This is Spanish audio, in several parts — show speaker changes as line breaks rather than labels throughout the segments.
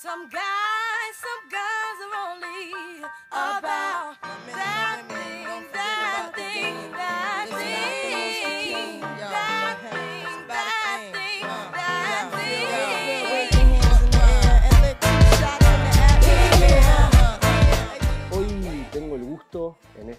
Some guys, some guys are only about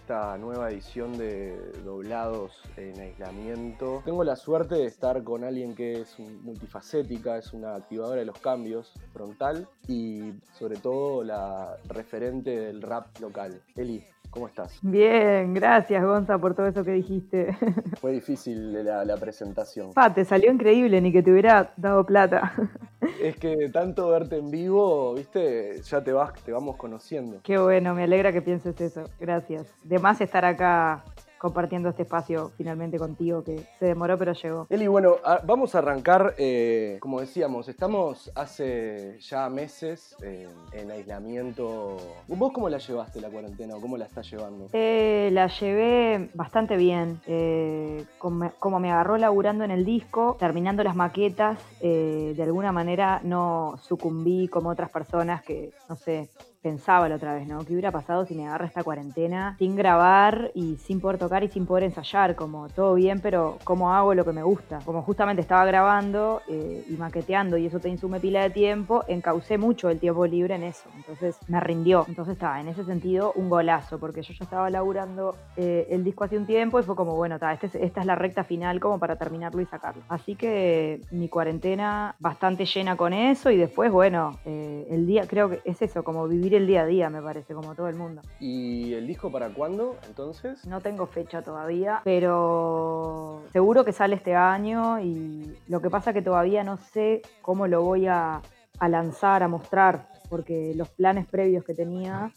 esta nueva edición de Doblados en Aislamiento. Tengo la suerte de estar con alguien que es multifacética, es una activadora de los cambios frontal y sobre todo la referente del rap local. Eli, ¿cómo estás?
Bien, gracias Gonza por todo eso que dijiste.
Fue difícil la, la presentación.
Pa, te salió increíble, ni que te hubiera dado plata.
Es que tanto verte en vivo, viste, ya te vas, te vamos conociendo.
Qué bueno, me alegra que pienses eso. Gracias. De más estar acá compartiendo este espacio finalmente contigo, que se demoró pero llegó.
Eli, bueno, a- vamos a arrancar, eh, como decíamos, estamos hace ya meses eh, en aislamiento. ¿Vos cómo la llevaste la cuarentena o cómo la estás llevando?
Eh, la llevé bastante bien. eh, como, como me agarró laburando en el disco, terminando las maquetas, eh, de alguna manera no sucumbí como otras personas que, no sé, pensaba la otra vez, ¿no? ¿Qué hubiera pasado si me agarra esta cuarentena sin grabar y sin poder tocar y sin poder ensayar? Como todo bien, pero ¿cómo hago lo que me gusta? Como justamente estaba grabando eh, y maqueteando y eso te insume pila de tiempo, encaucé mucho el tiempo libre en eso. Entonces me rindió. Entonces estaba en ese sentido un golazo, porque yo ya estaba laburando eh, el disco hace un tiempo y fue como, bueno, ta, este es- esta es la recta final como para terminarlo y sacarlo. Así que mi cuarentena bastante llena con eso y después, bueno, eh, el día, creo que es eso, como vivir el día a día, me parece, como todo el mundo.
¿Y el disco para cuándo, entonces?
No tengo fecha todavía, pero seguro que sale este año y lo que pasa que todavía no sé cómo lo voy a, a lanzar, a mostrar, porque los planes previos que tenía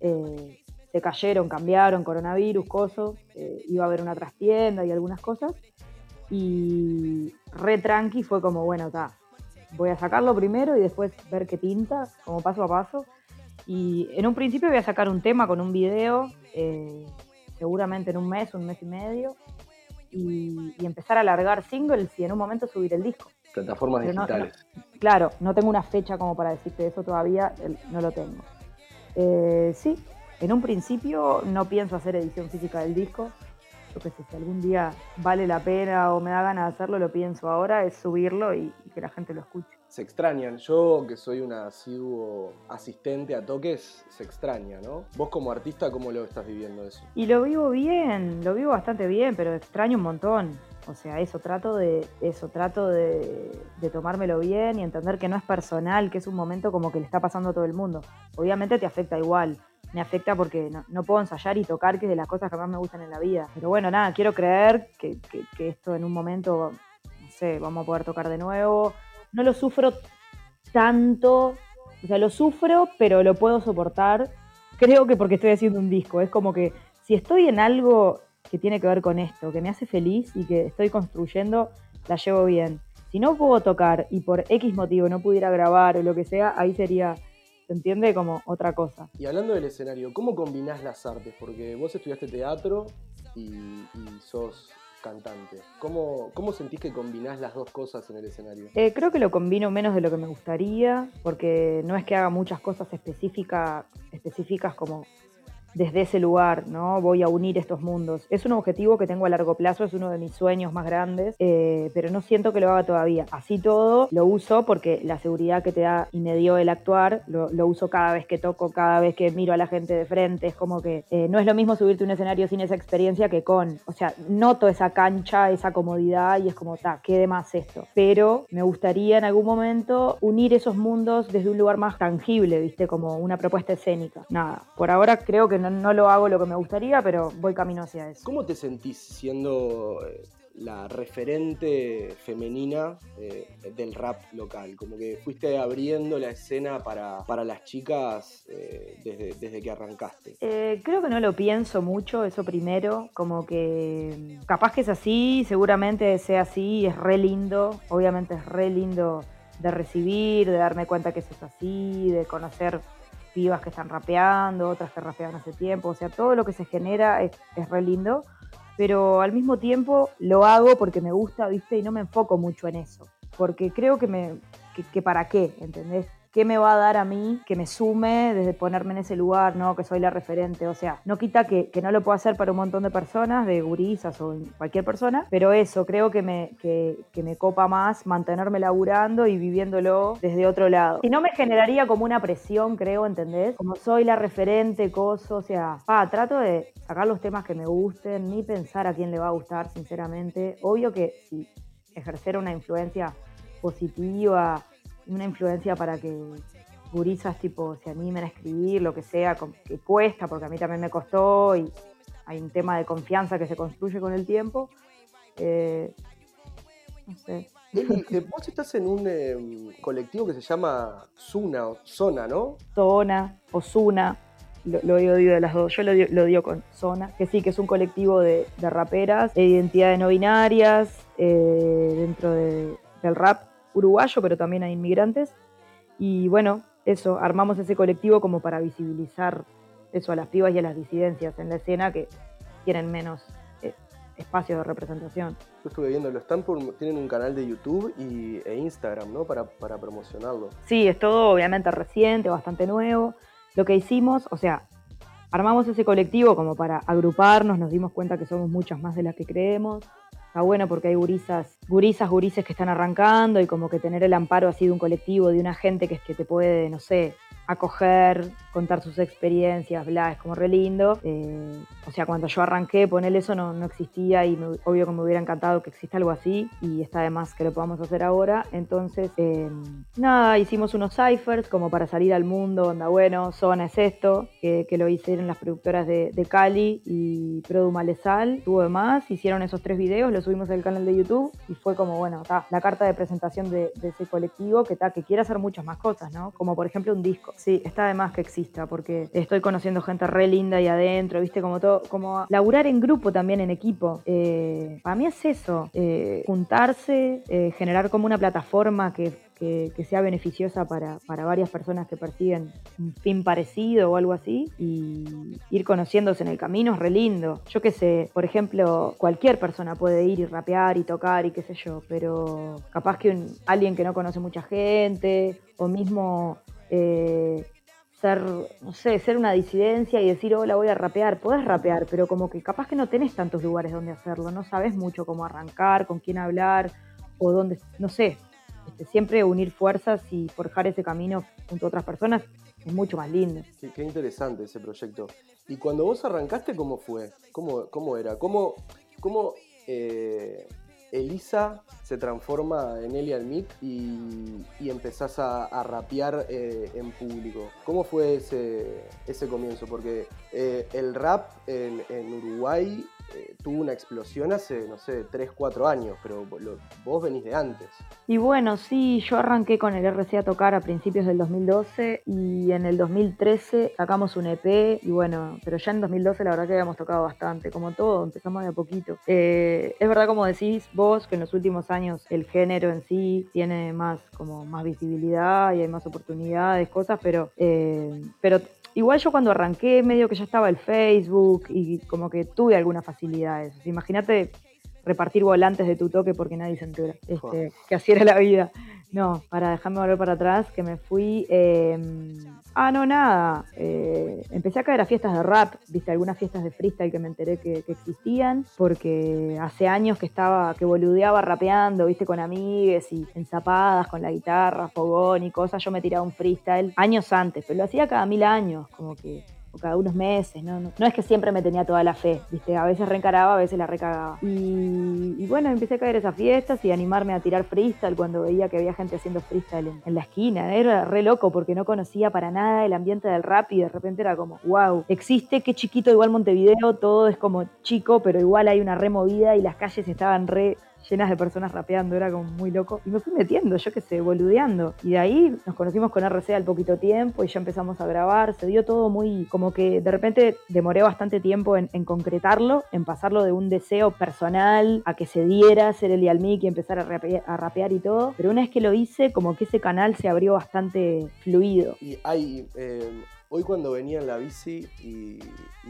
eh, se cayeron, cambiaron, coronavirus, cosas, eh, iba a haber una trastienda y algunas cosas, y re tranqui fue como, bueno, está, voy a sacarlo primero y después ver qué tinta, como paso a paso. Y en un principio voy a sacar un tema con un video, eh, seguramente en un mes, un mes y medio, y, y empezar a largar singles y en un momento subir el disco.
Plataformas
Pero no-
digitales.
Claro, no tengo una fecha como para decirte eso todavía, no lo tengo. Eh, sí, en un principio no pienso hacer edición física del disco. Yo qué sé, si algún día vale la pena o me da ganas de hacerlo, lo pienso ahora, es subirlo y, y que la gente lo escuche.
Se extrañan. Yo, que soy un asiduo asistente a toques, se extraña, ¿no? Vos como artista, ¿cómo lo estás viviendo eso?
Y lo vivo bien, lo vivo bastante bien, pero extraño un montón. O sea, eso, trato de, eso, trato de, de tomármelo bien y entender que no es personal, que es un momento como que le está pasando a todo el mundo. Obviamente te afecta igual. Me afecta porque no, no puedo ensayar y tocar, que es de las cosas que más me gustan en la vida. Pero bueno, nada, quiero creer que, que- que esto en un momento, no sé, vamos a poder tocar de nuevo. No lo sufro tanto, o sea, lo sufro, pero lo puedo soportar. Creo que porque estoy haciendo un disco. Es como que si estoy en algo que tiene que ver con esto, que me hace feliz y que estoy construyendo, la llevo bien. Si no puedo tocar y por X motivo no pudiera grabar o lo que sea, ahí sería, ¿se entiende? Como otra cosa.
Y hablando del escenario, ¿cómo combinás las artes? Porque vos estudiaste teatro y, y sos cantante. ¿Cómo, ¿Cómo sentís que combinás las dos cosas en el escenario?
Eh, creo que lo combino menos de lo que me gustaría, porque no es que haga muchas cosas específica- específicas como desde ese lugar, ¿no? Voy a unir estos mundos. Es un objetivo que tengo a largo plazo, es uno de mis sueños más grandes, eh, pero no siento que lo haga todavía. Así todo, lo uso porque la seguridad que te da y me dio el actuar, lo, uso cada vez que toco, cada vez que miro a la gente de frente. Es como que eh, no es lo mismo subirte a un escenario sin esa experiencia que con. O sea, noto esa cancha, esa comodidad y es como, ta, qué de más esto. Pero me gustaría en algún momento unir esos mundos desde un lugar más tangible, ¿viste? Como una propuesta escénica. Nada, por ahora creo que no, no lo hago lo que me gustaría, pero voy camino hacia eso.
¿Cómo te sentís siendo eh, la referente femenina eh, del rap local? Como que fuiste abriendo la escena para, para las chicas eh, desde, desde que arrancaste.
Eh, creo que no lo pienso mucho, eso primero, como que mm, capaz que es así, seguramente sea así, es re lindo, obviamente es re lindo de recibir, de darme cuenta que eso es así, de conocer pibas que están rapeando, otras que rapeaban hace tiempo, o sea, todo lo que se genera es, es re lindo, pero al mismo tiempo lo hago porque me gusta, ¿viste? Y no me enfoco mucho en eso, porque creo que me, que, que para qué, ¿entendés? Qué me va a dar a mí que me sume desde ponerme en ese lugar, ¿no? Que soy la referente. O sea, no quita que, que no lo puedo hacer para un montón de personas, de gurisas o cualquier persona, pero eso, creo que me, que, me copa más mantenerme laburando y viviéndolo desde otro lado. Si no me generaría como una presión, creo, ¿entendés? Como soy la referente, coso, o sea, pa, trato de sacar los temas que me gusten, ni pensar a quién le va a gustar, sinceramente. Obvio que si ejercer una influencia positiva, una influencia para que gurisas tipo se animen a escribir, lo que sea, que cuesta, porque a mí también me costó y hay un tema de confianza que se construye con el tiempo. Eh, no sé.
Eh, vos estás en un em, colectivo que se llama Zuna, Zona, ¿no?
Zona o Zuna, lo, he oído de las dos. Yo lo, lo digo con Zona, que sí, que es un colectivo de, raperas, de identidades no binarias, eh, dentro del rap uruguayo, pero también hay inmigrantes. Y bueno, eso, armamos ese colectivo como para visibilizar eso a las pibas y a las disidencias en la escena que tienen menos espacios de representación.
Yo estuve viendo, están tienen un canal de YouTube y, e Instagram, ¿no? Para, para promocionarlo.
Sí, es todo obviamente reciente, bastante nuevo. Lo que hicimos, o sea, armamos ese colectivo como para agruparnos, nos dimos cuenta que somos muchas más de las que creemos. Está bueno porque hay gurisas, gurisas, gurises que están arrancando y como que tener el amparo así de un colectivo, de una gente que, es que te puede, no sé, acoger, contar sus experiencias, bla, es como re lindo. Eh, o sea, cuando yo arranqué, poner eso no, no existía y obvio que me hubiera encantado que exista algo así y está de más que lo podamos hacer ahora. Entonces, em, nada, hicimos unos ciphers como para salir al mundo, onda, bueno, Zona es esto, que, lo hicieron las productoras de, Cali y Produ Malesal, tuvo de más, hicieron esos tres videos, los subimos al canal de YouTube y fue como, bueno, está la carta de presentación de, ese colectivo que, está que quiere hacer muchas más cosas, ¿no? Como por ejemplo un disco. Sí, está de más que exista, porque estoy conociendo gente re linda ahí adentro, viste, como todo, como laburar en grupo también, en equipo. Eh, para mí es eso, eh, juntarse, eh, generar como una plataforma que, sea beneficiosa para, varias personas que persiguen un fin parecido o algo así, y ir conociéndose en el camino es re lindo. Yo qué sé, por ejemplo, cualquier persona puede ir y rapear y tocar y qué sé yo, pero capaz que alguien que no conoce mucha gente, o mismo eh, ser, no sé, ser una disidencia y decir, hola, voy a rapear. Podés rapear, pero como que capaz que no tenés tantos lugares donde hacerlo, no sabes mucho cómo arrancar, con quién hablar, o dónde, no sé. Este, siempre unir fuerzas y forjar ese camino junto a otras personas es mucho más lindo.
Qué interesante ese proyecto. Y cuando vos arrancaste, ¿cómo fue? ¿Cómo, cómo era? ¿Cómo, cómo eh, Elisa se transforma en Elia Almic y, y empezás a, rapear eh, en público. ¿Cómo fue ese, ese comienzo? Porque eh, el rap en, en Uruguay eh, tuvo una explosión hace, no sé, 3, 4 años, pero vos venís de antes.
Y bueno, sí, yo arranqué con el RC a tocar a principios del 2012 y en el 2013 sacamos un EP y bueno, pero ya en 2012 la verdad que habíamos tocado bastante, como todo, empezamos de a poquito. Eh, es verdad como decís vos que en los últimos años el género en sí tiene más como más visibilidad y hay más oportunidades, cosas, pero, eh, pero Igual yo cuando arranqué, medio que ya estaba el Facebook y como que tuve algunas facilidades. Imagínate repartir volantes de tu toque porque nadie se entera. Este, que así era la vida. No, para dejarme volver para atrás, que me fui. Em, ah, no, nada. Eh, empecé a caer a fiestas de rap, viste, algunas fiestas de freestyle que me enteré que, existían, porque hace años que estaba, que boludeaba rapeando, viste, con amigues y enzapadas con la guitarra, fogón y cosas. Yo me tiraba un freestyle años antes, pero lo hacía cada mil años, como que o cada unos meses, ¿no? No, es que siempre me tenía toda la fe, ¿viste? A veces reencaraba, a veces la recagaba. Y, bueno, empecé a caer esas fiestas y animarme a tirar freestyle cuando veía que había gente haciendo freestyle en, la esquina. Era re loco porque no conocía para nada el ambiente del rap y de repente era como, wow, existe, qué chiquito, igual Montevideo, todo es como chico, pero igual hay una removida y las calles estaban re llenas de personas rapeando, era como muy loco. Y me fui metiendo, yo qué sé, boludeando. Y de ahí nos conocimos con RC al poquito tiempo y ya empezamos a grabar. Se dio todo muy, como que de repente demoré bastante tiempo en, concretarlo, en pasarlo de un deseo personal a que se diera ser el Mic y empezar a rapear, y todo. Pero una vez que lo hice, como que ese canal se abrió bastante fluido.
Y hay. Eh, Hoy cuando venía en la bici y,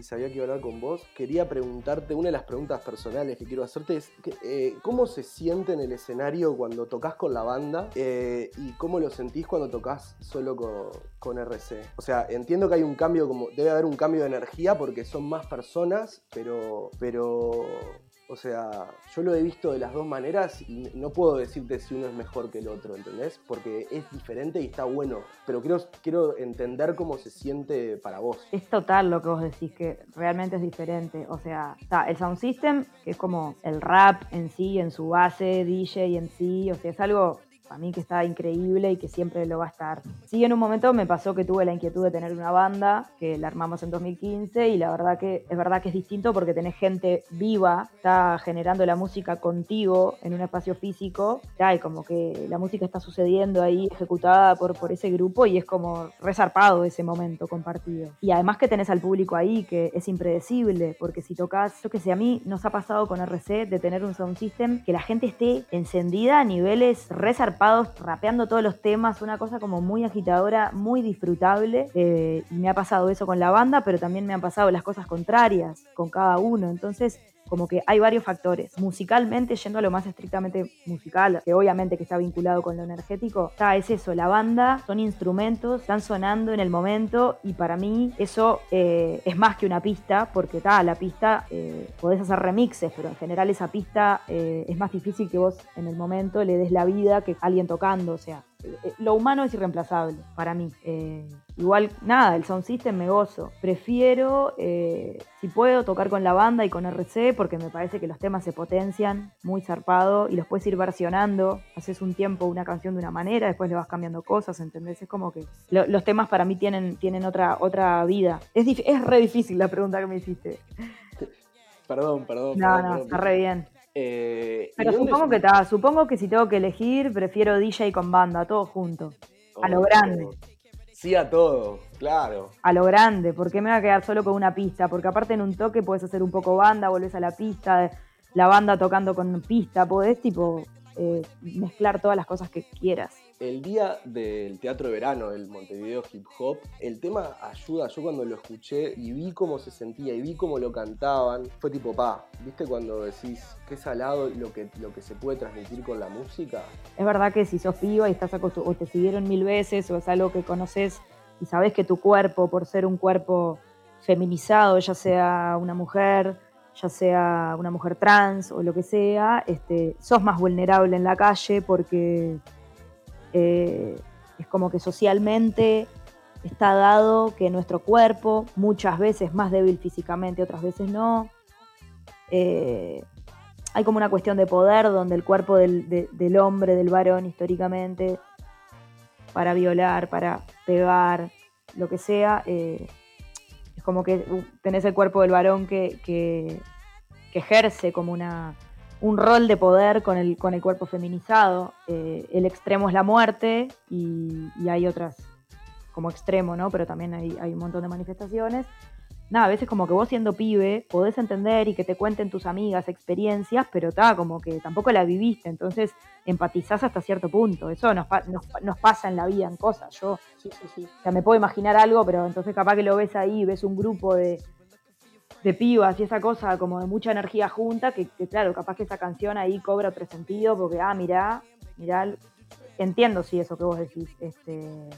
sabía que iba a hablar con vos, quería preguntarte, una de las preguntas personales que quiero hacerte es, eh, ¿cómo se siente en el escenario cuando tocas con la banda eh, y cómo lo sentís cuando tocas solo con, con, RC? O sea, entiendo que hay un cambio, como debe haber un cambio de energía porque son más personas, pero, pero o sea, yo lo he visto de las dos maneras y no puedo decirte si uno es mejor que el otro, ¿entendés? Porque es diferente y está bueno. Pero quiero, quiero entender cómo se siente para vos.
Es total lo que vos decís, que realmente es diferente. O sea, está el sound system, que es como el rap en sí, en su base, DJ en sí. O sea, es algo a mí que está increíble y que siempre lo va a estar. Sí, en un momento me pasó que tuve la inquietud de tener una banda, que la armamos en 2015 y la verdad que es verdad que es distinto porque tenés gente viva, está generando la música contigo en un espacio físico, y como que la música está sucediendo ahí ejecutada por, por ese grupo y es como resarpado ese momento compartido. Y además que tenés al público ahí que es impredecible, porque si tocas, yo que sé, a mí nos ha pasado con RC de tener un sound system que la gente esté encendida a niveles resarpados rapeando todos los temas, una cosa como muy agitadora, muy disfrutable. Eh, y me ha pasado eso con la banda, pero también me han pasado las cosas contrarias con cada uno. Entonces, como que hay varios factores. Musicalmente, yendo a lo más estrictamente musical, que obviamente que está vinculado con lo energético, está, es eso, la banda, son instrumentos, están sonando en el momento y para mí eso eh, es más que una pista, porque está, la pista eh, podés hacer remixes, pero en general esa pista eh, es más difícil que vos en el momento le des la vida que alguien tocando, o sea, lo humano es irreemplazable para mí. Eh, igual, nada, el sound system me gozo. Prefiero, eh, si puedo, tocar con la banda y con RC porque me parece que los temas se potencian muy zarpado y los puedes ir versionando. Haces un tiempo una canción de una manera, después le vas cambiando cosas, ¿entendés? Es como que los temas para mí tienen, tienen otra, otra vida. Es, es re difícil la pregunta que me hiciste.
Perdón, perdón.
No,
no,
está re bien. Eh, Pero supongo que está, supongo que si tengo que elegir, prefiero DJ con banda, todo junto. a lo grande.
Sí a todo, claro.
A lo grande, ¿por qué me va a quedar solo con una pista? Porque aparte en un toque puedes hacer un poco banda, volvés a la pista, la banda tocando con pista, podés tipo eh, mezclar todas las cosas que quieras.
El día del Teatro de Verano del Montevideo Hip Hop, el tema ayuda. Yo cuando lo escuché y vi cómo se sentía y vi cómo lo cantaban, fue tipo, pa, ¿viste cuando decís qué salado lo que, lo que se puede transmitir con la música?
Es verdad que si sos piba y estás o te siguieron mil veces o es algo que conoces y sabes que tu cuerpo, por ser un cuerpo feminizado, ya sea una mujer, ya sea una mujer trans o lo que sea, este, sos más vulnerable en la calle porque eh, es como que socialmente está dado que nuestro cuerpo, muchas veces más débil físicamente, otras veces no, eh, hay como una cuestión de poder donde el cuerpo del, hombre, del varón históricamente, para violar, para pegar, lo que sea, eh, como que tenés el cuerpo del varón que, ejerce como una, un rol de poder con el, con el cuerpo feminizado. Eh, el extremo es la muerte y, y, hay otras como extremo, ¿no? Pero también hay, hay un montón de manifestaciones nada, a veces como que vos siendo pibe podés entender y que te cuenten tus amigas experiencias, pero está como que tampoco la viviste, entonces empatizás hasta cierto punto. Eso nos, nos, pasa en la vida, en cosas. Yo sí, sí, sí. O sea, me puedo imaginar algo, pero entonces capaz que lo ves ahí, ves un grupo de, de pibas y esa cosa como de mucha energía junta, que, claro, capaz que esa canción ahí cobra otro sentido, porque, ah, mirá, mirá, entiendo sí eso que vos decís. Este,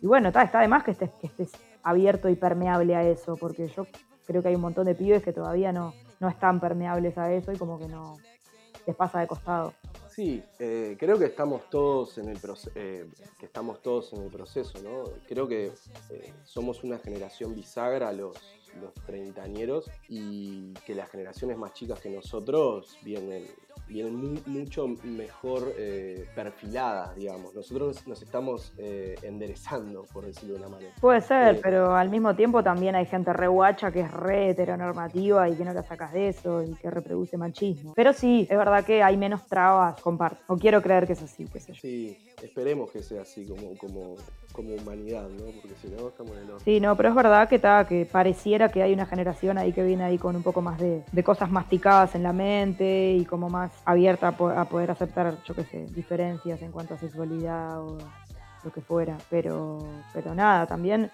y bueno, está, está de más que estés, que estés abierto y permeable a eso, porque yo creo que hay un montón de pibes que todavía no, no están permeables a eso y como que no les pasa de costado.
Sí, eh, creo que estamos todos en el eh, que estamos todos en el proceso, ¿no? Creo que eh, somos una generación bisagra los, los treintañeros y que las generaciones más chicas que nosotros vienen vienen mucho mejor eh, perfiladas, digamos. Nosotros nos estamos eh, enderezando, por decirlo de una manera.
Puede ser, eh, pero al mismo tiempo también hay gente re guacha que es re heteronormativa y que no la sacas de eso y que reproduce machismo. Pero sí, es verdad que hay menos trabas, comparto. O quiero creer que es así, qué sé yo.
Sí, esperemos que sea así como, como, como humanidad, ¿no? Porque si no, estamos en el
Sí, no, pero es verdad que, está que pareciera que hay una generación ahí que viene ahí con un poco más de, de cosas masticadas en la mente y como más abierta a, poder aceptar, yo qué sé, diferencias en cuanto a sexualidad o lo que fuera. Pero, pero nada, también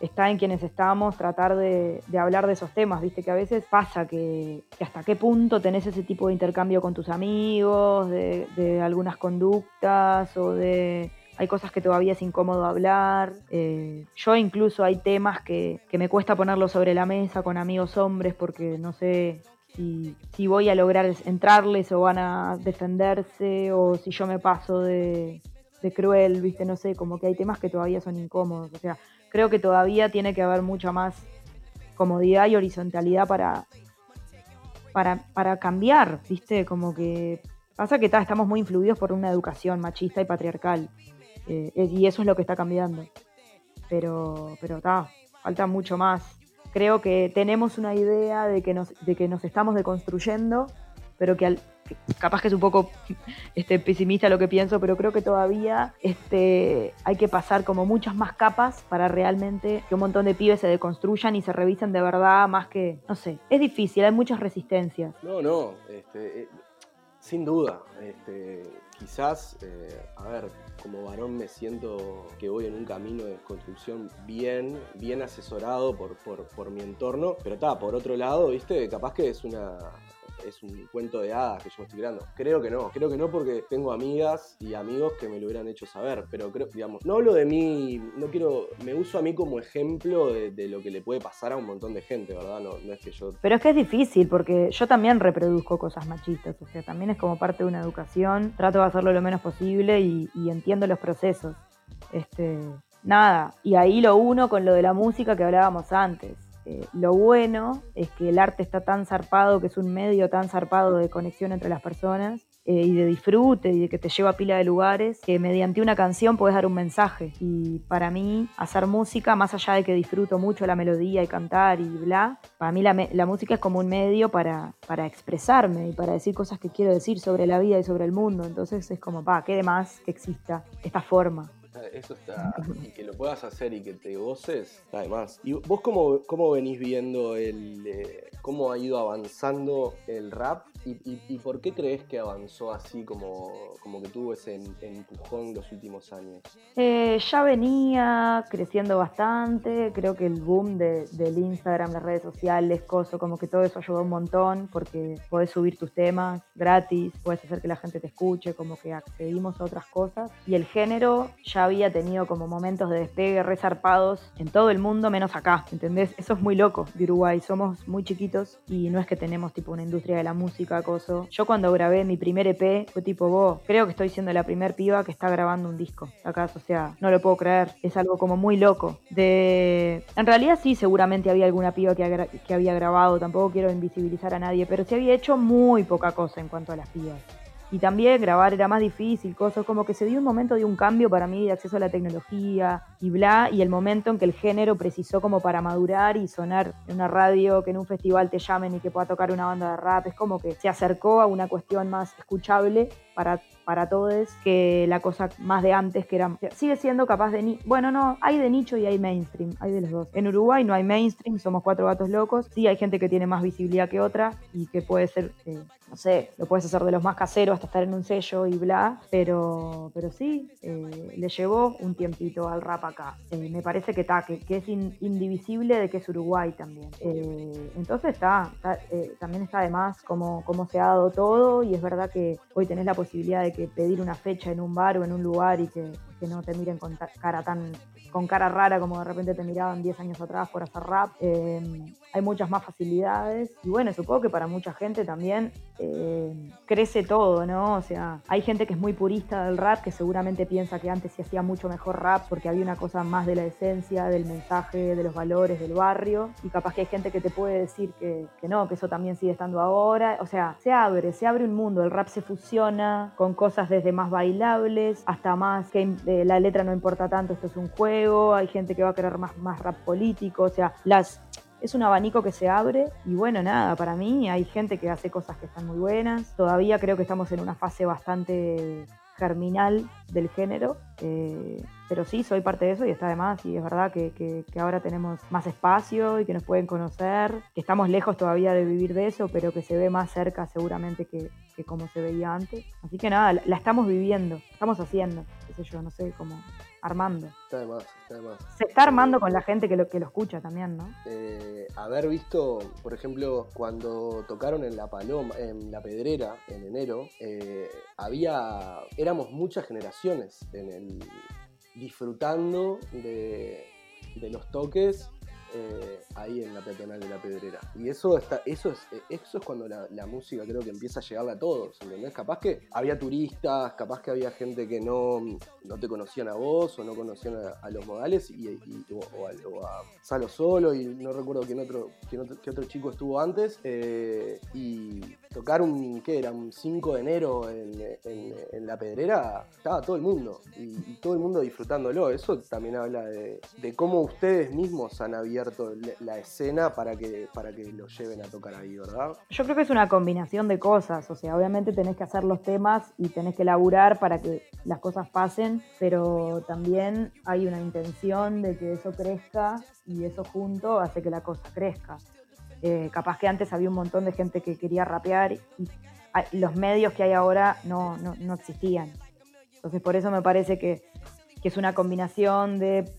está en quienes estamos tratar de, hablar de esos temas, viste que a veces pasa que, hasta qué punto tenés ese tipo de intercambio con tus amigos, de, algunas conductas o de... Hay cosas que todavía es incómodo hablar. Eh, yo incluso hay temas que, que me cuesta ponerlos sobre la mesa con amigos hombres porque no sé si, voy a lograr entrarles o van a defenderse o si yo me paso de, cruel, viste, no sé, como que hay temas que todavía son incómodos. O sea, creo que todavía tiene que haber mucha más comodidad y horizontalidad para, para, cambiar, ¿viste? Como que pasa que estamos muy influidos por una educación machista y patriarcal. Eh, y eso es lo que está cambiando. Pero, pero está, falta mucho más. Creo que tenemos una idea de que nos, de que nos estamos deconstruyendo, pero que al, capaz que es un poco este, pesimista lo que pienso, pero creo que todavía este, hay que pasar como muchas más capas para realmente que un montón de pibes se deconstruyan y se revisen de verdad, más que, no sé, es difícil, hay muchas resistencias.
No, no, este, eh, sin duda, este, quizás, eh, a ver, como varón me siento que voy en un camino de construcción bien, bien asesorado por, por, por mi entorno, pero está, por otro lado, viste, capaz que es una, es un cuento de hadas que yo me estoy creando. Creo que no, creo que no porque tengo amigas y amigos que me lo hubieran hecho saber, pero creo, digamos, no hablo de mí, no quiero, me uso a mí como ejemplo de, lo que le puede pasar a un montón de gente, ¿verdad? No, no es que yo...
Pero es que es difícil porque yo también reproduzco cosas machistas, o sea, también es como parte de una educación, trato de hacerlo lo menos posible y, y entiendo los procesos. Este, nada, y ahí lo uno con lo de la música que hablábamos antes eh, lo bueno es que el arte está tan zarpado, que es un medio tan zarpado de conexión entre las personas eh, y de disfrute y de que te lleva a pila de lugares, que mediante una canción puedes dar un mensaje. Y para mí, hacer música, más allá de que disfruto mucho la melodía y cantar y bla, para mí la, música es como un medio para, para expresarme y para decir cosas que quiero decir sobre la vida y sobre el mundo. Entonces es como, pa, ¿qué de más que exista esta forma?
Eso está. Y que lo puedas hacer y que te goces, además. ¿Y vos cómo, cómo venís viendo el. Eh, cómo ha ido avanzando el rap ¿Y, por qué crees que avanzó así como, que tuvo ese empujón los últimos años?
Eh, ya venía creciendo bastante, creo que el boom de, del Instagram, las redes sociales, coso, como que todo eso ayudó un montón porque podés subir tus temas gratis, puedes hacer que la gente te escuche, como que accedimos a otras cosas. Y el género ya había tenido como momentos de despegue resarpados en todo el mundo, menos acá, ¿entendés? Eso es muy loco de Uruguay, somos muy chiquitos y no es que tenemos tipo una industria de la música yo cuando grabé mi primer EP fue tipo, vos, creo que estoy siendo la primer piba que está grabando un disco acá, o sea, no lo puedo creer, es algo como muy loco. De... En realidad sí, seguramente había alguna piba que, había grabado, tampoco quiero invisibilizar a nadie, pero se había hecho muy poca cosa en cuanto a las pibas y también grabar era más difícil, cosas como que se dio un momento de un cambio para mí de acceso a la tecnología y bla, y el momento en que el género precisó como para madurar y sonar en una radio, que en un festival te llamen y que pueda tocar una banda de rap, es como que se acercó a una cuestión más escuchable para para todos que la cosa más de antes que era sigue siendo capaz de ni bueno no hay de nicho y hay mainstream hay de los dos. En Uruguay no hay mainstream somos cuatro gatos locos. Sí hay gente que tiene más visibilidad que otra y que puede ser eh, no sé lo puedes hacer de los más caseros hasta estar en un sello y bla pero pero sí eh, le llevó un tiempito al rap acá. Eh, me parece que está que, es indivisible de que es Uruguay también. Entonces está, también está de más cómo, cómo se ha dado todo y es verdad que hoy tenés la posibilidad de que pedir una fecha en un bar o en un lugar y que, que no te miren con cara tan con cara rara como de repente te miraban 10 años atrás por hacer rap. Eh, hay muchas más facilidades y bueno, supongo que para mucha gente también eh, crece todo, ¿no? O sea, hay gente que es muy purista del rap que seguramente piensa que antes se hacía mucho mejor rap porque había una cosa más de la esencia, del mensaje, de los valores del barrio y capaz que hay gente que te puede decir que, que no, que eso también sigue estando ahora. O sea, se abre, se abre un mundo, el rap se fusiona con cosas desde más bailables hasta más eh, la letra no importa tanto, esto es un juego hay gente que va a querer más, más rap político, o sea, las, es un abanico que se abre y bueno, nada, para mí hay gente que hace cosas que están muy buenas, todavía creo que estamos en una fase bastante germinal del género, eh, pero sí, soy parte de eso y está de más y es verdad que, ahora tenemos más espacio y que nos pueden conocer, que estamos lejos todavía de vivir de eso, pero que se ve más cerca seguramente que, como se veía antes. Así que nada, la, estamos viviendo, estamos haciendo. Sé yo, no sé, como armando.
Está de más, está de más.
Se está armando con la gente que lo, que lo escucha también, ¿no?
Eh, haber visto, por ejemplo, cuando tocaron en La Paloma, en La Pedrera, en enero, eh, había, éramos muchas generaciones en el, disfrutando de, de los toques eh, ahí en la peatonal de la Pedrera. Y eso está, eso es, eh, eso es cuando la, música creo que empieza a llegarle a todos, ¿entendés? Capaz que había turistas, capaz que había gente que no, no te conocían a vos o no conocían a, los modales y, o, a, o Salo Solo y no recuerdo quién otro, quién otro, chico estuvo antes. eh, y tocar un, ¿qué era? Un 5 de enero en, en- la Pedrera, estaba todo el mundo y, y todo el mundo disfrutándolo. Eso también habla de, de cómo ustedes mismos han abierto la escena para que, para que lo lleven a tocar ahí, ¿verdad?
Yo creo que es una combinación de cosas, o sea, obviamente tenés que hacer los temas y tenés que laburar para que las cosas pasen, pero también hay una intención de que eso crezca y eso junto hace que la cosa crezca. Eh, capaz que antes había un montón de gente que quería rapear y los medios que hay ahora no, no, no existían. Entonces por eso me parece que, que es una combinación de...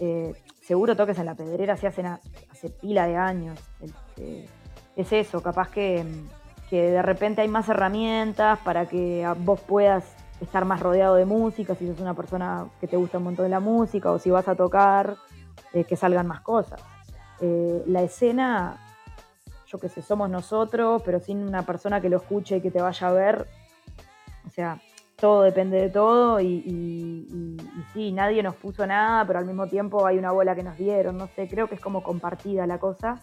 eh, seguro toques en la pedrera se hacen hace pila de años. Este, es eso, capaz que, que de repente hay más herramientas para que vos puedas estar más rodeado de música, si sos una persona que te gusta un montón la música o si vas a tocar, eh, que salgan más cosas. Eh, la escena, yo qué sé, somos nosotros, pero sin una persona que lo escuche y que te vaya a ver, o sea, todo depende de todo y, sí, nadie nos puso nada, pero al mismo tiempo hay una bola que nos dieron, no sé, creo que es como compartida la cosa,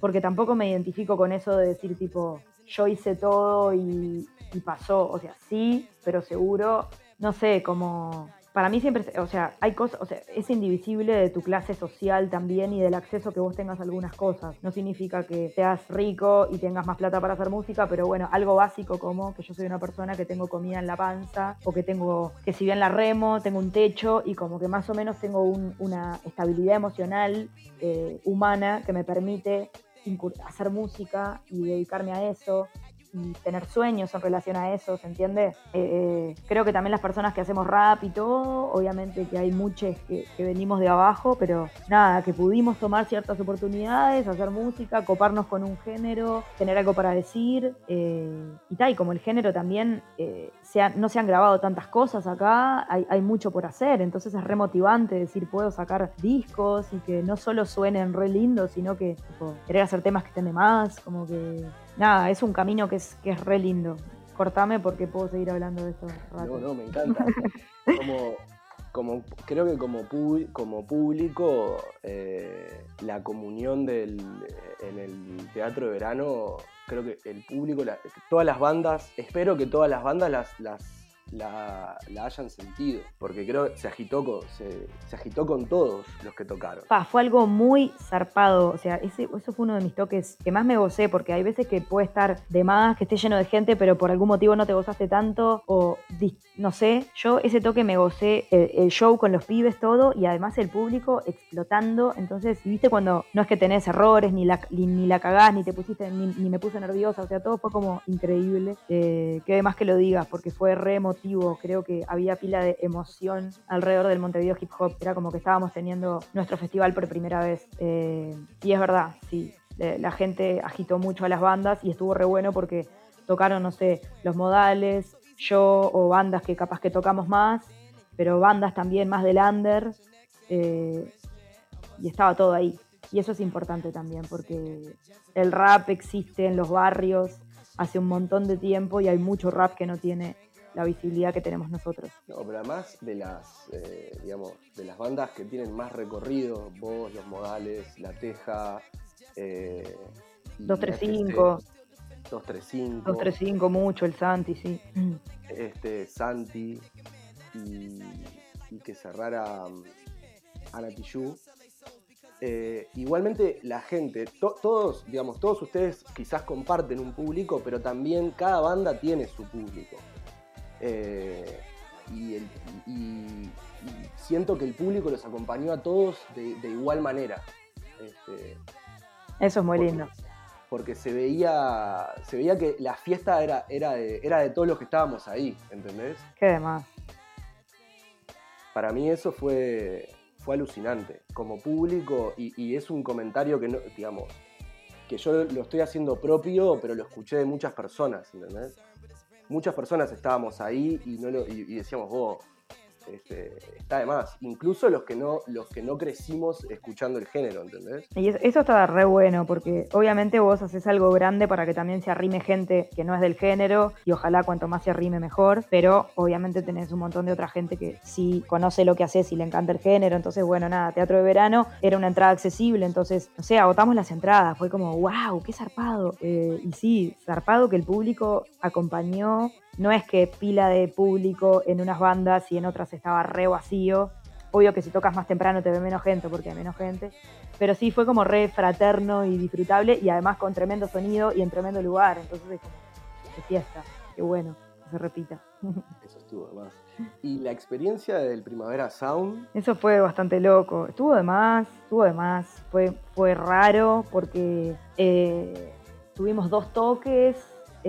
porque tampoco me identifico con eso de decir tipo, yo hice todo y pasó, o sea, sí, pero seguro, no sé, como... Para mí siempre, o sea, hay cosas, o sea, es indivisible de tu clase social también y del acceso que vos tengas a algunas cosas. No significa que seas rico y tengas más plata para hacer música, pero bueno, algo básico como que yo soy una persona que tengo comida en la panza o que tengo, que si bien la remo, tengo un techo y como que más o menos tengo un- una estabilidad emocional eh, humana que me permite hacer música y dedicarme a eso y tener sueños en relación a eso, ¿se entiende? Eh, eh, creo que también las personas que hacemos rap y todo, obviamente que hay muchos que, venimos de abajo, pero nada, que pudimos tomar ciertas oportunidades, hacer música, coparnos con un género, tener algo para decir, eh, y tal, y como el género también se ha- no se han grabado tantas cosas acá, hay, hay mucho por hacer, entonces es remotivante decir, puedo sacar discos y que no solo suenen re lindos, sino que tipo, querer hacer temas que estén de más, como que nada, es un camino que es, que es re lindo. Cortame porque puedo seguir hablando de esto.
No, no, me encanta. Como, como, creo que como, como público, eh, la comunión del, en el teatro de verano, creo que el público, la- todas las bandas, espero que todas las bandas las, las la, la hayan sentido, porque creo que se agitó, con, se, agitó con todos los que tocaron.
Fue algo muy zarpado. O sea, ese, eso fue uno de mis toques que más me gocé, porque hay veces que puede estar de más, que esté lleno de gente, pero por algún motivo no te gozaste tanto, o no sé. Yo ese toque me gocé, el, el show con los pibes, todo, y además el público explotando. Entonces, viste cuando no es que tenés errores, ni la, ni, ni la cagás, ni te pusiste, ni, ni me puse nerviosa, o sea, todo fue como increíble. Eh, que además que lo digas, porque fue re emotivo. Creo que había pila de emoción alrededor del Montevideo Hip Hop. Era como que estábamos teniendo nuestro festival por primera vez. Eh, y es verdad, sí. La gente agitó mucho a las bandas y estuvo re bueno porque tocaron, no sé, los modales, yo o bandas que capaz que tocamos más, pero bandas también más del under. eh, y estaba todo ahí. Y eso es importante también porque el rap existe en los barrios hace un montón de tiempo y hay mucho rap que no tiene la visibilidad que tenemos nosotros.
No, pero además de las, eh, digamos, de las bandas que tienen más recorrido, vos, Los Modales, La Teja, eh, y
235,
FT, 235,
235 mucho, el Santi, sí.
este, Santi y, y que cerrara um, Ana Tijoux. Eh, igualmente la gente, to- todos, digamos, todos ustedes quizás comparten un público, pero también cada banda tiene su público. Eh, y, el- y- y siento que el público los acompañó a todos de, de igual manera. Este,
Eso es muy
Porque-
lindo.
porque se veía, se veía que la fiesta era, era, de, era de todos los que estábamos ahí, ¿entendés?
Qué demás.
Para mí eso fue, fue alucinante como público y, y es un comentario que no, digamos, que yo lo estoy haciendo propio, pero lo escuché de muchas personas, ¿entendés? Muchas personas estábamos ahí y, no lo- y- decíamos, vos, este, está de más. Incluso los que, no, los que no crecimos escuchando el género, ¿entendés?
Y eso, está re bueno, porque obviamente vos haces algo grande para que también se arrime gente que no es del género, y ojalá cuanto más se arrime mejor, pero obviamente tenés un montón de otra gente que sí conoce lo que haces y le encanta el género, entonces bueno, nada, Teatro de Verano era una entrada accesible, entonces, no sé, agotamos las entradas, fue como, wow, qué zarpado. Eh, y sí, zarpado que el público acompañó, no es que pila de público en unas bandas y en otras estaba re vacío, obvio que si tocas más temprano te ve menos gente porque hay menos gente, pero sí fue como re fraterno y disfrutable y además con tremendo sonido y en tremendo lugar. Entonces es como de fiesta. Qué bueno que se repita.
Eso estuvo de más. Y la experiencia del Primavera Sound,
Eso fue bastante loco. Estuvo de más, estuvo de más. Fue, fue raro porque eh, tuvimos dos toques.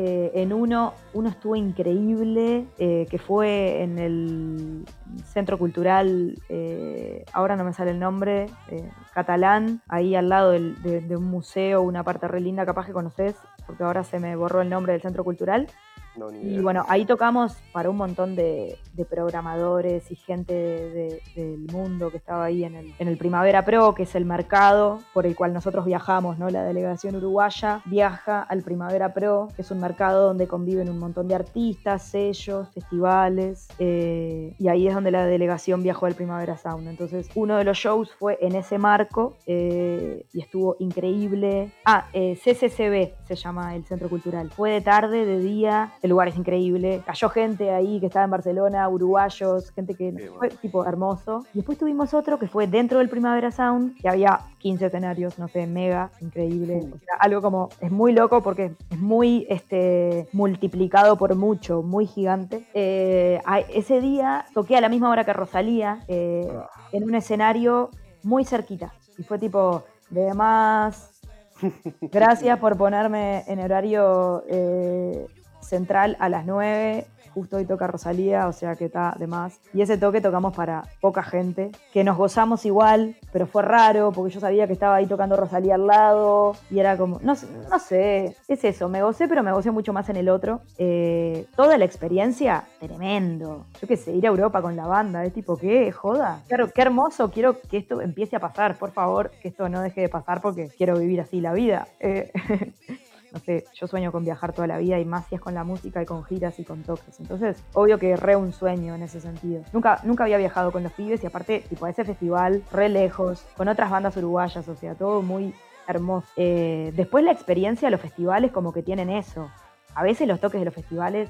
Eh, en uno, uno estuvo increíble, eh, que fue en el Centro Cultural, eh, ahora no me sale el nombre, eh, catalán, ahí al lado del- de, de un museo, una parte re linda, capaz que conoces, porque ahora se me borró el nombre del Centro Cultural.
No,
Y bueno, ahí tocamos para un montón de, de programadores y gente de- de- del mundo que estaba ahí en el, en el Primavera Pro, que es el mercado por el cual nosotros viajamos, ¿no? La delegación uruguaya viaja al Primavera Pro, que es un mercado donde conviven un montón de artistas, sellos, festivales, eh, y ahí es donde la delegación viajó al Primavera Sound. Entonces, uno de los shows fue en ese marco eh, y estuvo increíble. Ah, eh, CCCB se llama el Centro Cultural. Fue de tarde, de día, el lugar es increíble. Cayó gente ahí que estaba en Barcelona, uruguayos, gente que fue tipo hermoso. Y después tuvimos otro que fue dentro del Primavera Sound, que había 15 escenarios, no sé, mega, increíble. O sea, algo como, es muy loco porque es muy este, multiplicado por mucho, muy gigante. Eh, ese día toqué a la misma hora que Rosalía, eh,
Ah.
en un escenario muy cerquita. Y fue tipo, de más, gracias por ponerme en horario eh, central a las 9. Justo hoy toca Rosalía, o sea que está de más. Y ese toque tocamos para poca gente, que nos gozamos igual, pero fue raro porque yo sabía que estaba ahí tocando Rosalía al lado y era como, no, sé- es eso, me gocé, pero me gocé mucho más en el otro. Eh, toda la experiencia, tremendo. Yo qué sé, ir a Europa con la banda, es tipo, ¿qué? Joda. Claro, qué hermoso, quiero que esto empiece a pasar, por favor, que esto no deje de pasar porque quiero vivir así la vida. Eh, no sé, yo sueño con viajar toda la vida y más si es con la música y con giras y con toques. Entonces, obvio que re un sueño en ese sentido. Nunca, nunca había viajado con los pibes y aparte, tipo, a ese festival, re lejos, con otras bandas uruguayas, o sea, todo muy hermoso. Eh, después la experiencia de los festivales como que tienen eso. A veces los toques de los festivales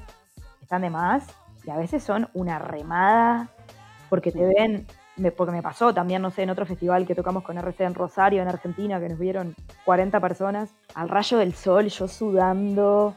están de más y a veces son una remada porque te ven, porque me pasó también, no sé, en otro festival que tocamos con RC en Rosario, en Argentina, que nos vieron 40 personas, al rayo del sol, yo sudando,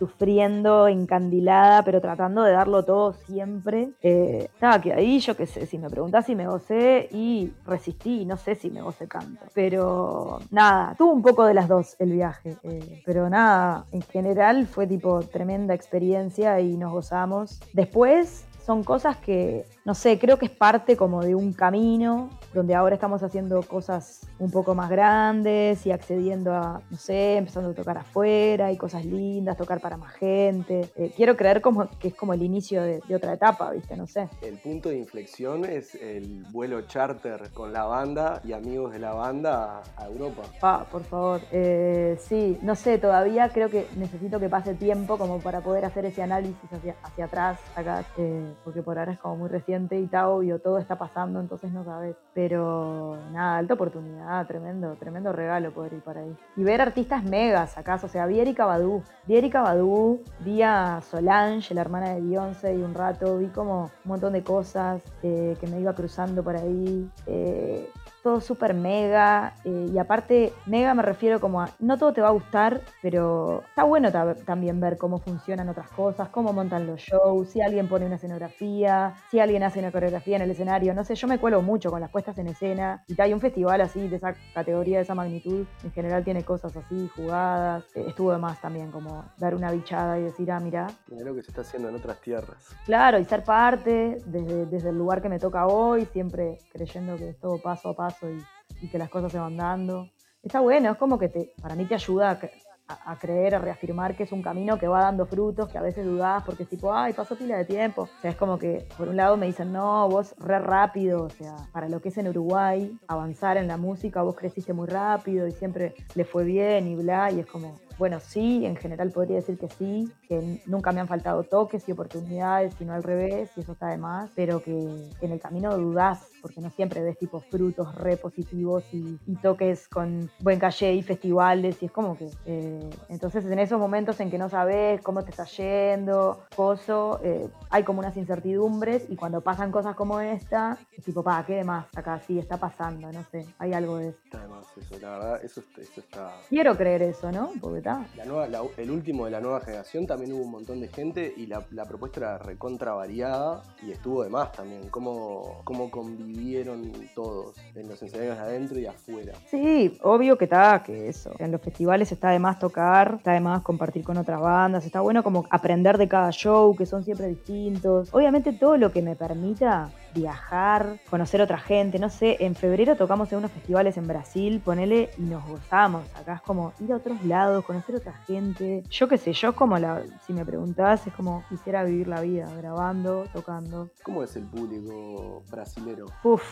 sufriendo, encandilada, pero tratando de darlo todo siempre. Eh, estaba que ahí, yo qué sé, si me preguntás si me gocé y resistí, no sé si me gocé tanto. Pero nada, tuvo un poco de las dos el viaje, eh, pero nada, en general fue tipo tremenda experiencia y nos gozamos. Después son cosas que, no sé, creo que es parte como de un camino donde ahora estamos haciendo cosas un poco más grandes y accediendo a, no sé, empezando a tocar afuera y cosas lindas, tocar para más gente. Eh, quiero creer como que es como el inicio de, de otra etapa, ¿viste? No sé.
El punto de inflexión es el vuelo charter con la banda y amigos de la banda a Europa.
Pa, por favor. Eh, sí, no sé, todavía creo que necesito que pase tiempo como para poder hacer ese análisis hacia, hacia atrás acá, eh, porque por ahora es como muy reciente y está obvio, todo está pasando, entonces no sabes. Pero nada, alta oportunidad, tremendo, tremendo regalo poder ir para ahí. Y ver artistas megas acá, o sea, vi Erika Badu, vi Erika Badu, vi a Solange, la hermana de Beyoncé, y un rato, vi como un montón de cosas eh, que me iba cruzando por ahí. Eh, todo súper mega. eh, y aparte, mega me refiero como a, no todo te va a gustar, pero está bueno ta- también ver cómo funcionan otras cosas, cómo montan los shows, si alguien pone una escenografía, si alguien hace una coreografía en el escenario. No sé, yo me cuelo mucho con las puestas en escena. Y hay un festival así, de esa categoría, de esa magnitud, en general tiene cosas así, jugadas. Eh, estuvo de más también, como dar una bichada y decir, ah, mira,
lo que se está haciendo en otras tierras.
Claro, y ser parte desde, desde el lugar que me toca hoy, siempre creyendo que es todo paso a paso y, y que las cosas se van dando. Está bueno, es como que te, para mí te ayuda a, cre- a- a creer, a reafirmar que es un camino que va dando frutos, que a veces dudás porque es tipo, ay, pasó pila de tiempo. O sea, es como que por un lado me dicen, no, vos re rápido, o sea, para lo que es en Uruguay, avanzar en la música, vos creciste muy rápido y siempre le fue bien y bla, y es como, bueno, sí, en general podría decir que sí, que nunca me han faltado toques y oportunidades, sino al revés, y eso está de más, pero que en el camino dudás, porque no siempre ves tipo frutos re positivos y, y toques con buen calle y festivales, y es como que, eh, entonces en esos momentos en que no sabes cómo te está yendo, coso, eh, hay como unas incertidumbres, y cuando pasan cosas como esta, es tipo, pa, ¿qué de más acá? Sí, está pasando, no sé, hay algo de eso.
Está de más eso, la verdad, eso, está- eso está.
Quiero creer eso, ¿no? Porque está,
La nueva, la- el último de la nueva generación también hubo un montón de gente y la, la propuesta era recontra variada y estuvo de más también. Cómo, cómo convivieron todos en los escenarios de adentro y afuera.
Sí, obvio que está, que eso. En los festivales está de más tocar, está de más compartir con otras bandas, está bueno como aprender de cada show, que son siempre distintos. Obviamente todo lo que me permita viajar, conocer otra gente, no sé, en febrero tocamos en unos festivales en Brasil, ponele y nos gozamos. Acá es como ir a otros lados, conocer otra gente. Yo qué sé, yo como la, si me preguntás, es como quisiera vivir la vida, grabando, tocando.
¿Cómo es el público brasilero?
Uf,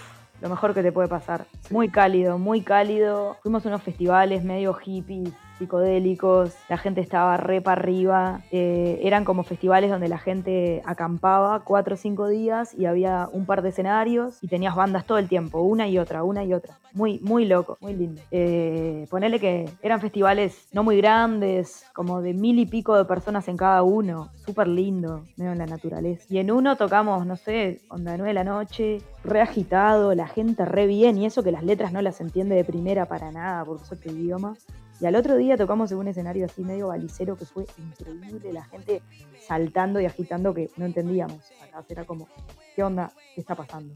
lo mejor que te puede pasar.
Sí.
Muy cálido, muy cálido. Fuimos a unos festivales medio hippies, psicodélicos. La gente estaba re para arriba. Eh, eran como festivales donde la gente acampaba cuatro o cinco días y había un par de escenarios y tenías bandas todo el tiempo, una y otra, una y otra. Muy, muy loco, muy lindo. Eh, ponele que eran festivales no muy grandes, como de mil y pico de personas en cada uno. Súper lindo, medio en la naturaleza. Y en uno tocamos, no sé, onda nueve de la noche, re agitado, la gente re bien, y eso que las letras no las entiende de primera para nada, porque es otro idioma. Y al otro día tocamos en un escenario así medio balicero que fue increíble, la gente saltando y agitando que no entendíamos. Acá era como, ¿qué onda? ¿Qué está pasando?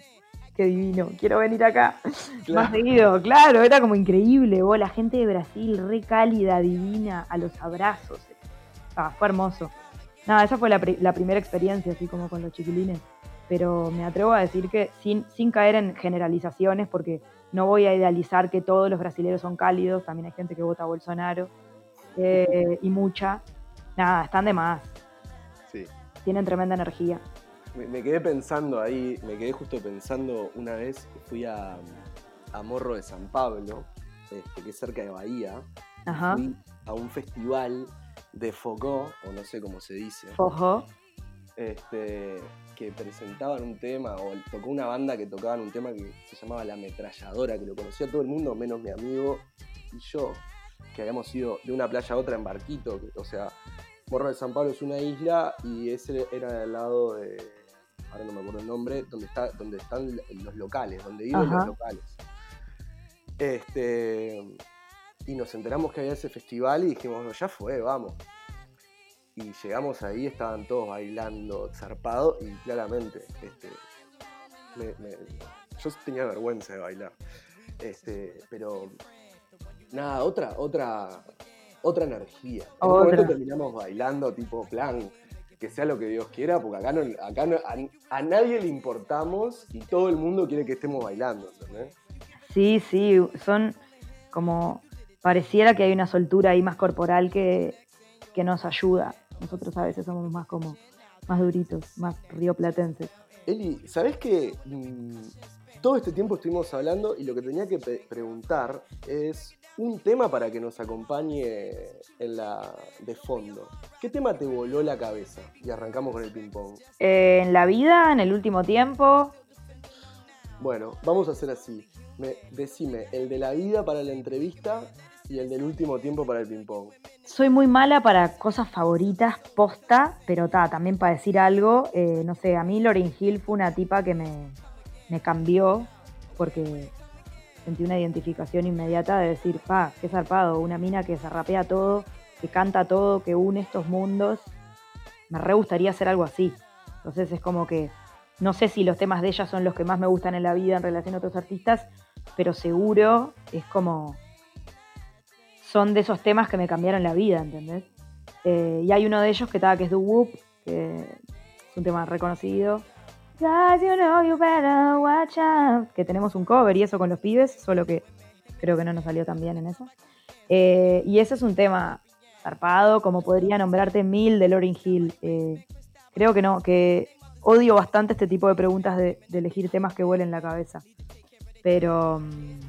Qué divino, quiero venir acá más seguido, claro, era como increíble, vos, la gente de Brasil re cálida, divina, a los abrazos. Ah, fue hermoso. Nada, esa fue la, pri- la primera experiencia, así como con los chiquilines. Pero me atrevo a decir que sin, sin caer en generalizaciones, porque no voy a idealizar que todos los brasileños son cálidos, también hay gente que vota a Bolsonaro, eh, y mucha. Nada, están de más,
Sí.
tienen tremenda energía.
Me, me quedé pensando ahí, me quedé justo pensando una vez que fui a, a Morro de San Pablo, este, que es cerca de Bahía.
Ajá.
Fui a un festival de Focó, o no sé cómo se dice,
Ojo.
Este, que presentaban un tema, o tocó una banda que tocaban un tema que se llamaba La Ametralladora, que lo conocía todo el mundo, menos mi amigo y yo, que habíamos ido de una playa a otra en barquito, que- o sea, Morro de San Pablo es una isla y ese era al lado de, ahora no me acuerdo el nombre, donde, está, donde están los locales, donde viven
Ajá.
los locales. Este, y nos enteramos que había ese festival y dijimos, bueno, ya fue, vamos. Y llegamos ahí, estaban todos bailando zarpado y claramente, este, me- me- yo tenía vergüenza de bailar. Este, pero nada, otra, otra, otra energía. En un momento terminamos bailando tipo plan, que sea lo que Dios quiera, porque acá, no, acá no- a, a nadie le importamos y todo el mundo quiere que estemos bailando, ¿entendés?
Sí, sí, son como pareciera que hay una soltura ahí más corporal que, que nos ayuda. Nosotros a veces somos más como más duritos, más rioplatenses.
Eli, ¿sabés que mm, todo este tiempo estuvimos hablando y lo que tenía que preguntar es un tema para que nos acompañe en la de fondo? ¿Qué tema te voló la cabeza? Y arrancamos con el ping-pong.
Eh, en la vida, en el último tiempo,
Bueno, vamos a hacer así. Me, decime el de la vida para la entrevista y el del último tiempo para el ping-pong.
soy muy mala para cosas favoritas, posta, pero ta, también para decir algo, eh, no sé, a mí Lauryn Hill fue una tipa que me, me cambió porque sentí una identificación inmediata de decir, pa, qué zarpado, una mina que se rapea todo, que canta todo, que une estos mundos. Me re gustaría hacer algo así. Entonces es como que no sé si los temas de ella son los que más me gustan en la vida en relación a otros artistas, pero seguro es como. Son de esos temas que me cambiaron la vida, ¿entendés? Eh, y hay uno de ellos que, está, que es Do Whoop, que es un tema reconocido. You know you better watch out. Que tenemos un cover y eso con los pibes, solo que creo que no nos salió tan bien en eso. Eh, y ese es un tema zarpado, como podría nombrarte mil de Lauryn Hill. Eh, creo que no, que odio bastante este tipo de preguntas de, elegir temas que vuelen la cabeza. Pero mm,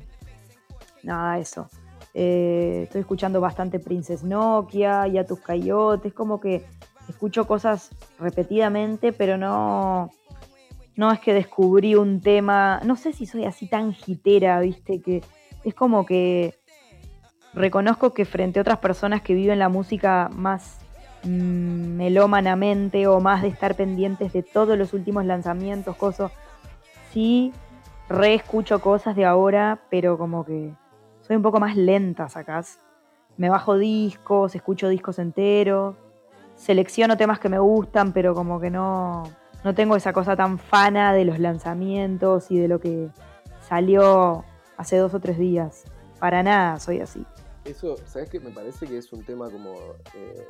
nada, eso. Eh, estoy escuchando bastante Princess Nokia y a tus coyotes, como que escucho cosas repetidamente, pero no, no es que descubrí un tema, no sé si soy así tan gitera, viste, que es como que reconozco que frente a otras personas que viven la música más Mm, melómanamente o más de estar pendientes de todos los últimos lanzamientos, cosas. Sí, reescucho cosas de ahora, pero como que soy un poco más lenta, sacás. Me bajo discos, escucho discos enteros, selecciono temas que me gustan, pero como que no, no tengo esa cosa tan fana de los lanzamientos y de lo que salió hace dos o tres días. Para nada soy así.
Eso, ¿sabes qué? Me parece que es un tema como eh,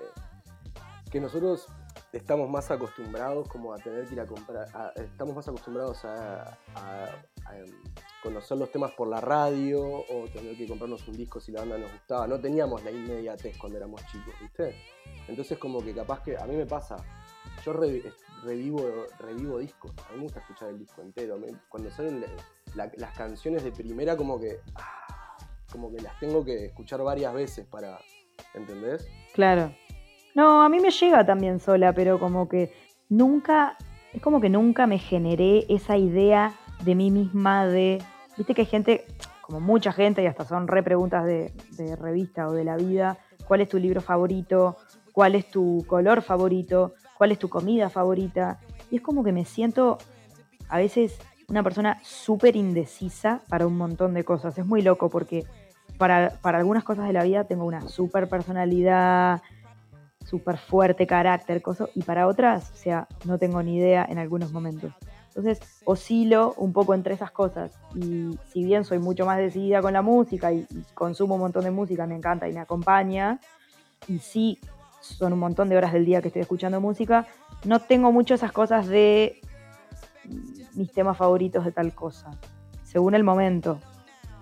que nosotros estamos más acostumbrados como a tener que ir a comprar, estamos más acostumbrados a, em, conocer los temas por la radio o tener que comprarnos un disco si la banda nos gustaba. No teníamos la inmediatez cuando éramos chicos, ¿viste? Entonces como que capaz que a mí me pasa, yo revivo, revivo discos, a mí me gusta escuchar el disco entero. Cuando salen las canciones de primera como que, ah, como que las tengo que escuchar varias veces para, ¿entendés?
Claro. No, a mí me llega también sola, pero como que nunca, es como que nunca me generé esa idea de mí misma de, viste que hay gente, como mucha gente, y hasta son re preguntas de, de revista o de la vida, ¿cuál es tu libro favorito? ¿Cuál es tu color favorito? ¿Cuál es tu comida favorita? Y es como que me siento a veces una persona súper indecisa para un montón de cosas. Es muy loco porque para, algunas cosas de la vida tengo una súper personalidad, súper fuerte carácter, y para otras, o sea, no tengo ni idea en algunos momentos. Entonces oscilo un poco entre esas cosas y si bien soy mucho más decidida con la música y, consumo un montón de música, me encanta y me acompaña, y sí son un montón de horas del día que estoy escuchando música, no tengo mucho esas cosas de mis temas favoritos de tal cosa, según el momento.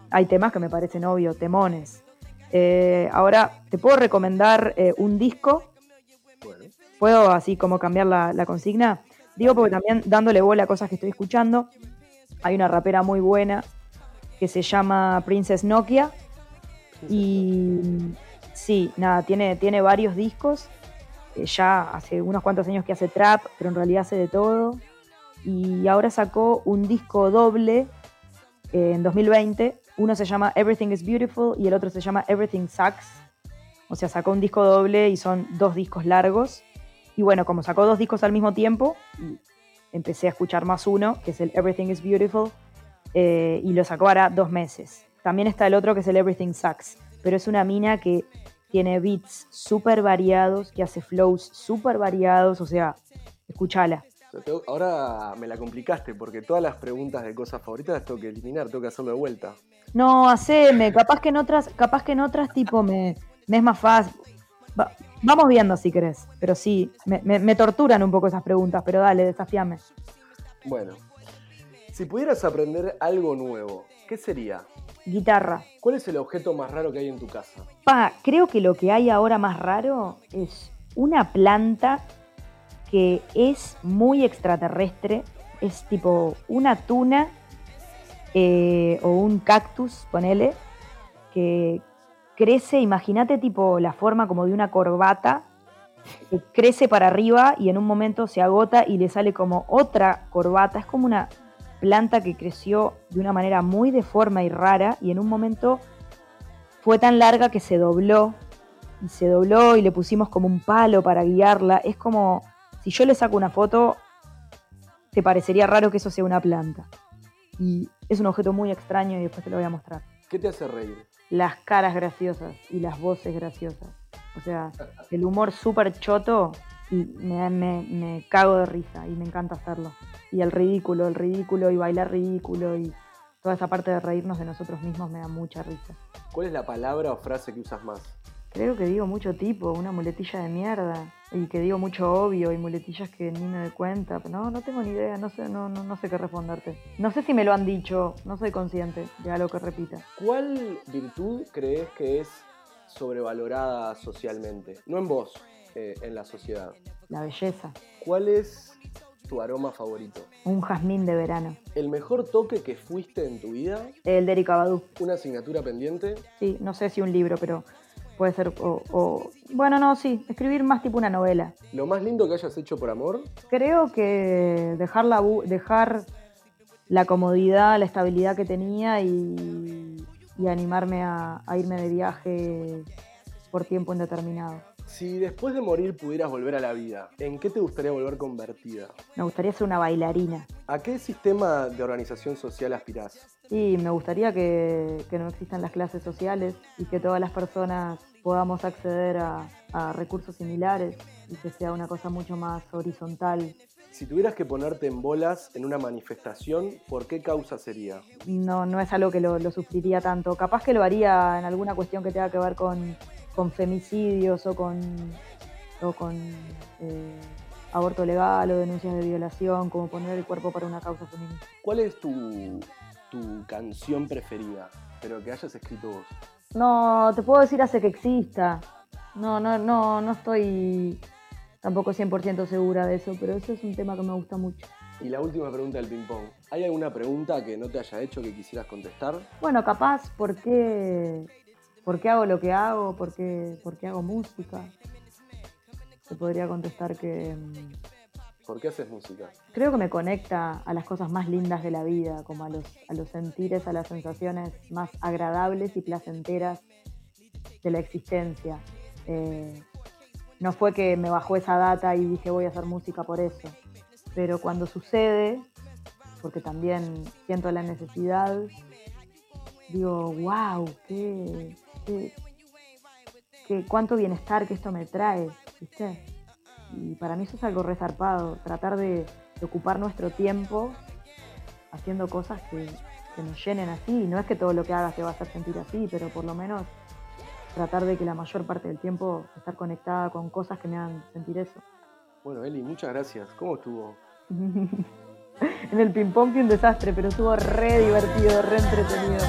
Hay temas que me parecen obvio, temones. Eh, ahora, te puedo recomendar eh, un disco ¿Puedo así como cambiar la, consigna? Digo porque también dándole bola a cosas que estoy escuchando, hay una rapera muy buena que se llama Princess Nokia. Y sí, nada, tiene, tiene varios discos. Eh, ya hace unos cuantos años que hace trap, pero en realidad hace de todo. Y ahora sacó un disco doble eh, en 2020. Uno se llama Everything is Beautiful y el otro se llama Everything Sucks. O sea, sacó un disco doble y son dos discos largos. Y bueno, como sacó dos discos al mismo tiempo, empecé a escuchar más uno, que es el Everything is Beautiful, eh, y lo sacó ahora dos meses. También está el otro que es el Everything Sucks, pero es una mina que tiene beats súper variados, que hace flows súper variados, o sea, escúchala.
Ahora me la complicaste porque todas las preguntas de cosas favoritas las tengo que eliminar, tengo que hacerlo de vuelta.
No, haceme, capaz que en otras, capaz que en otras tipo me, me es más fácil. Vamos viendo si querés, pero sí, me, torturan un poco esas preguntas, pero dale, desafíame.
Bueno, si pudieras aprender algo nuevo, ¿qué sería?
Guitarra.
¿Cuál es el objeto más raro que hay en tu casa?
Pa, creo que lo que hay ahora más raro es una planta que es muy extraterrestre. Es tipo una tuna eh, o un cactus, ponele, que, crece, imagínate tipo la forma como de una corbata, crece para arriba y en un momento se agota y le sale como otra corbata. Es como una planta que creció de una manera muy deforme y rara y en un momento fue tan larga que se dobló y se dobló y le pusimos como un palo para guiarla. Es como si yo le saco una foto, te parecería raro que eso sea una planta. y es un objeto muy extraño y después te lo voy a mostrar.
¿Qué te hace reír?
Las caras graciosas y las voces graciosas. O sea, el humor súper choto y me, me, me cago de risa y me encanta hacerlo. Y el ridículo, el ridículo y bailar ridículo y toda esa parte de reírnos de nosotros mismos me da mucha risa.
¿Cuál es la palabra o frase que usas más?
Creo que digo mucho tipo, una muletilla de mierda. Y que digo mucho obvio y muletillas que ni me doy cuenta. Pero no, no tengo ni idea, no sé, no, no, no sé qué responderte. No sé si me lo han dicho, no soy consciente de algo que repita.
¿Cuál virtud crees que es sobrevalorada socialmente? No en vos, eh, en la sociedad.
La belleza.
¿Cuál es tu aroma favorito?
Un jazmín de verano.
¿El mejor toque que fuiste en tu vida?
El de Erika Badu.
¿Una asignatura pendiente?
Sí, no sé si un libro, pero puede ser. O, o- Bueno, no, sí, escribir más tipo una novela.
¿Lo más lindo que hayas hecho por amor?
Creo que dejar la, bu- dejar la comodidad, la estabilidad que tenía y, y animarme a, a irme de viaje por tiempo indeterminado.
Si después de morir pudieras volver a la vida, ¿en qué te gustaría volver convertida?
Me gustaría ser una bailarina.
¿A qué sistema de organización social aspirás?
Y me gustaría que, que no existan las clases sociales y que todas las personas podamos acceder a, a recursos similares y que sea una cosa mucho más horizontal.
Si tuvieras que ponerte en bolas en una manifestación, ¿por qué causa sería?
No, no es algo que lo, lo sufriría tanto. Capaz que lo haría en alguna cuestión que tenga que ver con, con femicidios o con, o con eh, aborto legal o denuncias de violación, como poner el cuerpo para una causa feminista.
¿Cuál es tu, tu canción preferida, pero que hayas escrito vos?
No, te puedo decir hace que exista. No, no, no, no estoy tampoco 100% segura de eso, pero eso es un tema que me gusta mucho.
Y la última pregunta del ping-pong. ¿Hay alguna pregunta que no te haya hecho que quisieras contestar?
Bueno, capaz, ¿por qué, por qué hago lo que hago? ¿Por qué, por qué hago música? Te podría contestar que mm,
¿Por qué haces música?
creo que me conecta a las cosas más lindas de la vida, como a los, a los sentires, a las sensaciones más agradables y placenteras de la existencia. Eh, no fue que me bajó esa data y dije voy a hacer música por eso, pero cuando sucede, porque también siento la necesidad, digo, wow, qué, qué- cuánto bienestar que esto me trae, ¿viste? Y para mí eso es algo resarpado, tratar de, de ocupar nuestro tiempo haciendo cosas que, que nos llenen así. No es que todo lo que hagas te va a hacer sentir así, pero por lo menos tratar de que la mayor parte del tiempo estar conectada con cosas que me hagan sentir eso.
Bueno, Eli, muchas gracias. ¿Cómo estuvo?
en el ping-pong fue un desastre, pero estuvo re divertido, re entretenido.